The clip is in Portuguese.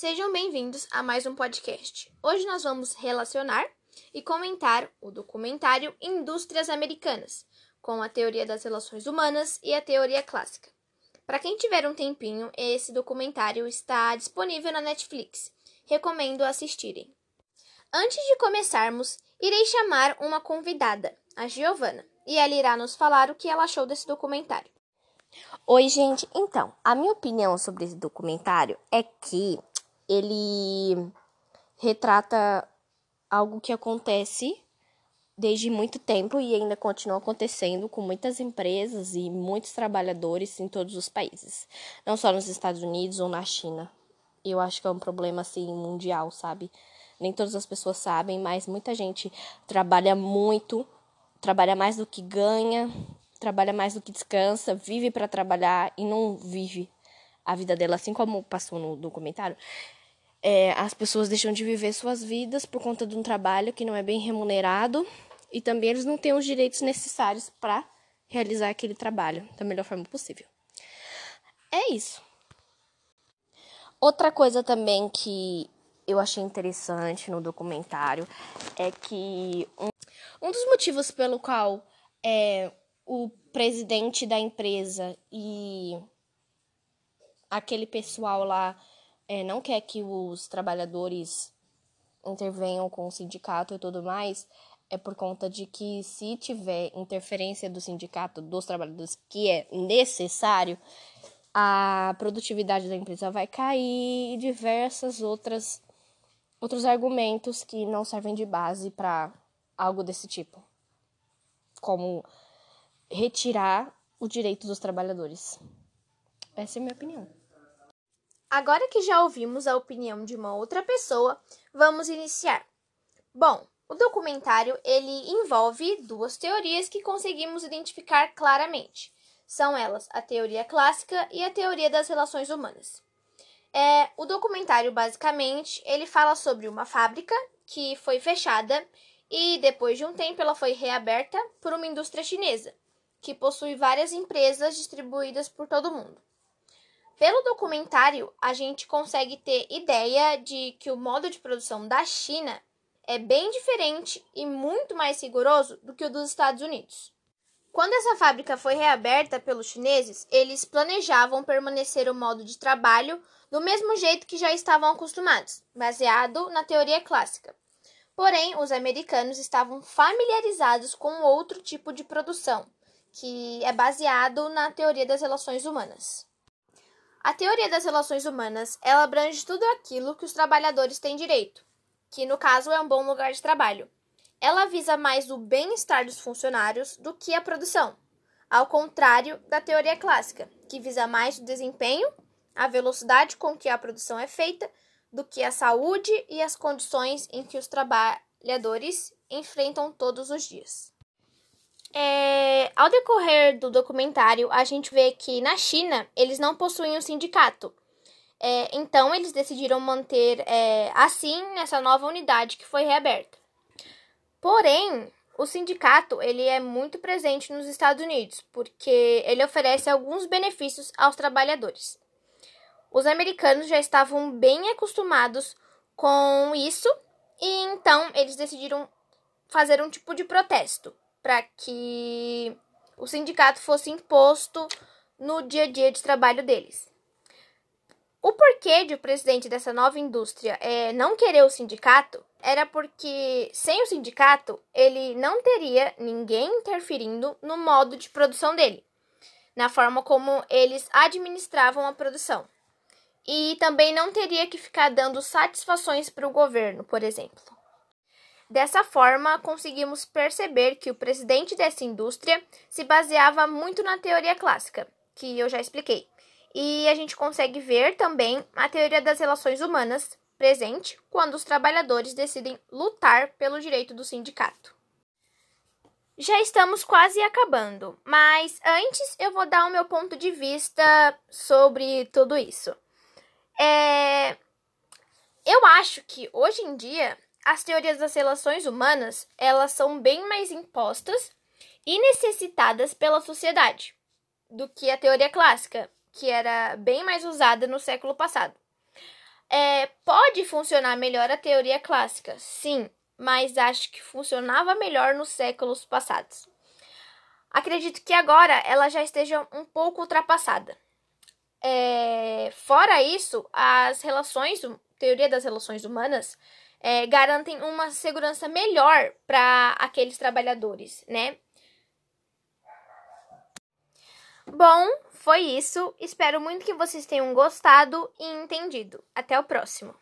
Sejam bem-vindos a mais um podcast. Hoje nós vamos relacionar e comentar o documentário Indústrias Americanas, com a teoria das relações humanas e a teoria clássica. Para quem tiver um tempinho, esse documentário está disponível na Netflix. Recomendo assistirem. Antes de começarmos, irei chamar uma convidada, a Giovana, e ela irá nos falar o que ela achou desse documentário. Oi, gente. Então, a minha opinião sobre esse documentário é que ele retrata algo que acontece desde muito tempo e ainda continua acontecendo com muitas empresas e muitos trabalhadores em todos os países, não só nos Estados Unidos ou na China. Eu acho que é um problema assim mundial, sabe? Nem todas as pessoas sabem, mas muita gente trabalha muito, trabalha mais do que ganha, trabalha mais do que descansa, vive para trabalhar e não vive a vida dela, assim como passou no documentário. É, as pessoas deixam de viver suas vidas por conta de um trabalho que não é bem remunerado e também eles não têm os direitos necessários para realizar aquele trabalho da melhor forma possível. É isso. Outra coisa também que eu achei interessante no documentário é que um, um dos motivos pelo qual é, o presidente da empresa e aquele pessoal lá é, não quer que os trabalhadores intervenham com o sindicato e tudo mais, é por conta de que se tiver interferência do sindicato dos trabalhadores que é necessário, a produtividade da empresa vai cair e diversas outras outros argumentos que não servem de base para algo desse tipo, como retirar o direito dos trabalhadores. Essa é a minha opinião. Agora que já ouvimos a opinião de uma outra pessoa, vamos iniciar. Bom, o documentário ele envolve duas teorias que conseguimos identificar claramente. São elas a teoria clássica e a teoria das relações humanas. É, o documentário basicamente ele fala sobre uma fábrica que foi fechada e depois de um tempo ela foi reaberta por uma indústria chinesa que possui várias empresas distribuídas por todo o mundo. Pelo documentário, a gente consegue ter ideia de que o modo de produção da China é bem diferente e muito mais rigoroso do que o dos Estados Unidos. Quando essa fábrica foi reaberta pelos chineses, eles planejavam permanecer o modo de trabalho do mesmo jeito que já estavam acostumados, baseado na teoria clássica. Porém, os americanos estavam familiarizados com outro tipo de produção, que é baseado na teoria das relações humanas. A teoria das relações humanas, ela abrange tudo aquilo que os trabalhadores têm direito, que no caso é um bom lugar de trabalho. Ela visa mais o bem-estar dos funcionários do que a produção, ao contrário da teoria clássica, que visa mais o desempenho, a velocidade com que a produção é feita, do que a saúde e as condições em que os trabalhadores enfrentam todos os dias. É, ao decorrer do documentário, a gente vê que na China eles não possuem um sindicato. É, então, eles decidiram manter é, assim nessa nova unidade que foi reaberta. Porém, o sindicato ele é muito presente nos Estados Unidos, porque ele oferece alguns benefícios aos trabalhadores. Os americanos já estavam bem acostumados com isso, e então eles decidiram fazer um tipo de protesto para que o sindicato fosse imposto no dia a dia de trabalho deles. O porquê de o presidente dessa nova indústria é, não querer o sindicato era porque, sem o sindicato, ele não teria ninguém interferindo no modo de produção dele, na forma como eles administravam a produção. E também não teria que ficar dando satisfações para o governo, por exemplo. Dessa forma, conseguimos perceber que o presidente dessa indústria se baseava muito na teoria clássica, que eu já expliquei. E a gente consegue ver também a teoria das relações humanas presente quando os trabalhadores decidem lutar pelo direito do sindicato. Já estamos quase acabando, mas antes eu vou dar o meu ponto de vista sobre tudo isso. É... Eu acho que hoje em dia as teorias das relações humanas, elas são bem mais impostas e necessitadas pela sociedade do que a teoria clássica, que era bem mais usada no século passado. É, pode funcionar melhor a teoria clássica, sim, mas acho que funcionava melhor nos séculos passados. Acredito que agora ela já esteja um pouco ultrapassada. É, fora isso, as relações, teoria das relações humanas, é, garantem uma segurança melhor para aqueles trabalhadores, né? Bom, foi isso. Espero muito que vocês tenham gostado e entendido. Até o próximo.